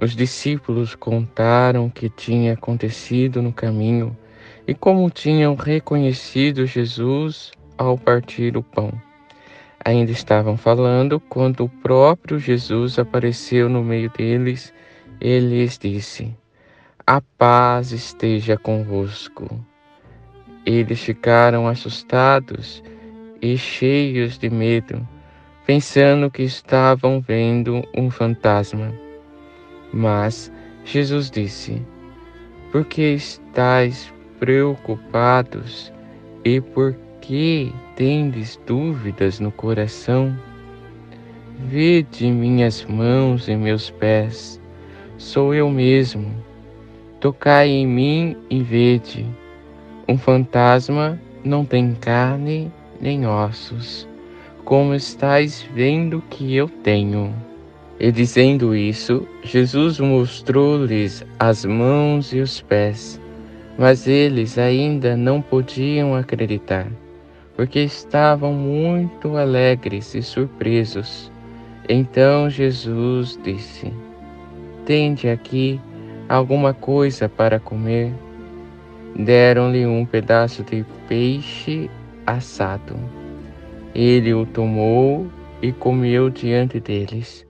os discípulos contaram o que tinha acontecido no caminho e como tinham reconhecido Jesus ao partir o pão. Ainda estavam falando quando o próprio Jesus apareceu no meio deles e lhes disse: A paz esteja convosco. Eles ficaram assustados e cheios de medo, pensando que estavam vendo um fantasma. Mas Jesus disse: Por que estáis preocupados e por que tendes dúvidas no coração? Vede minhas mãos e meus pés, sou eu mesmo. Tocai em mim e vede. Um fantasma não tem carne nem ossos, como estáis vendo que eu tenho. E dizendo isso, Jesus mostrou-lhes as mãos e os pés, mas eles ainda não podiam acreditar, porque estavam muito alegres e surpresos. Então Jesus disse: Tende aqui alguma coisa para comer? Deram-lhe um pedaço de peixe assado. Ele o tomou e comeu diante deles.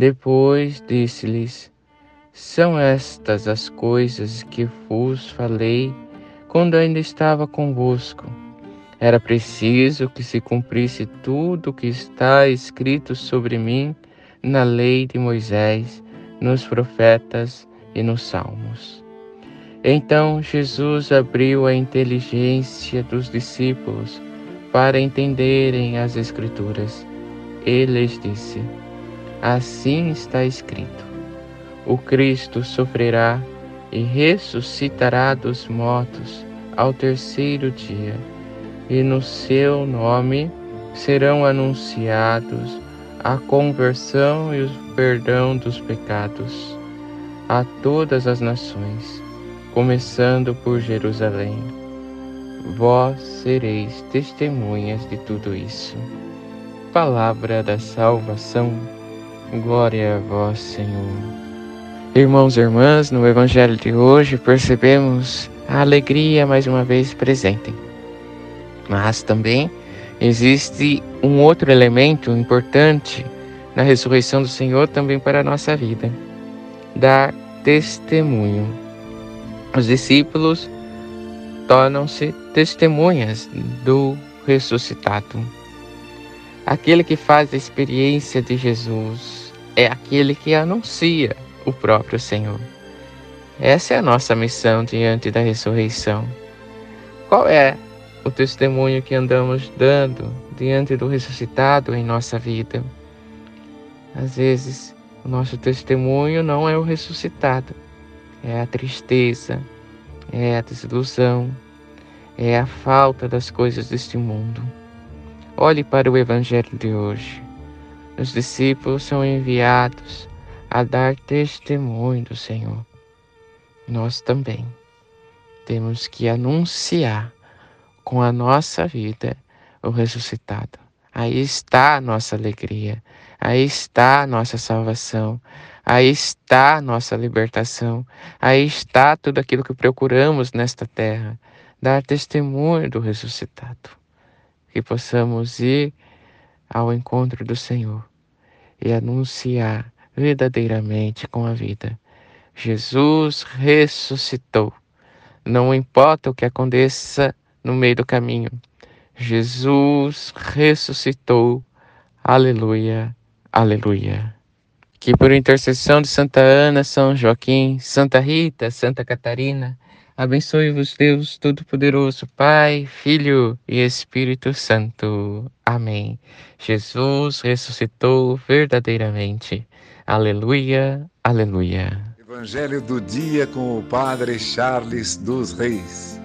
Depois disse-lhes: São estas as coisas que vos falei quando ainda estava convosco. Era preciso que se cumprisse tudo o que está escrito sobre mim na lei de Moisés, nos profetas e nos salmos. Então Jesus abriu a inteligência dos discípulos para entenderem as Escrituras. Ele lhes disse: Assim está escrito: O Cristo sofrerá e ressuscitará dos mortos ao terceiro dia, e no seu nome serão anunciados a conversão e o perdão dos pecados a todas as nações, começando por Jerusalém. Vós sereis testemunhas de tudo isso. Palavra da salvação. Glória a vós, Senhor. Irmãos e irmãs, no Evangelho de hoje percebemos a alegria mais uma vez presente. Mas também existe um outro elemento importante na ressurreição do Senhor também para a nossa vida: dar testemunho. Os discípulos tornam-se testemunhas do ressuscitado. Aquele que faz a experiência de Jesus é aquele que anuncia o próprio Senhor. Essa é a nossa missão diante da ressurreição. Qual é o testemunho que andamos dando diante do ressuscitado em nossa vida? Às vezes, o nosso testemunho não é o ressuscitado, é a tristeza, é a desilusão, é a falta das coisas deste mundo. Olhe para o Evangelho de hoje. Os discípulos são enviados a dar testemunho do Senhor. Nós também temos que anunciar com a nossa vida o ressuscitado. Aí está a nossa alegria, aí está a nossa salvação, aí está a nossa libertação, aí está tudo aquilo que procuramos nesta terra, dar testemunho do ressuscitado. Que possamos ir ao encontro do Senhor e anunciar verdadeiramente com a vida. Jesus ressuscitou. Não importa o que aconteça no meio do caminho. Jesus ressuscitou. Aleluia, aleluia. Que por intercessão de Santa Ana, São Joaquim, Santa Rita, Santa Catarina, Abençoe-vos Deus Todo-Poderoso, Pai, Filho e Espírito Santo. Amém. Jesus ressuscitou verdadeiramente. Aleluia, aleluia. Evangelho do dia com o Padre Charles dos Reis.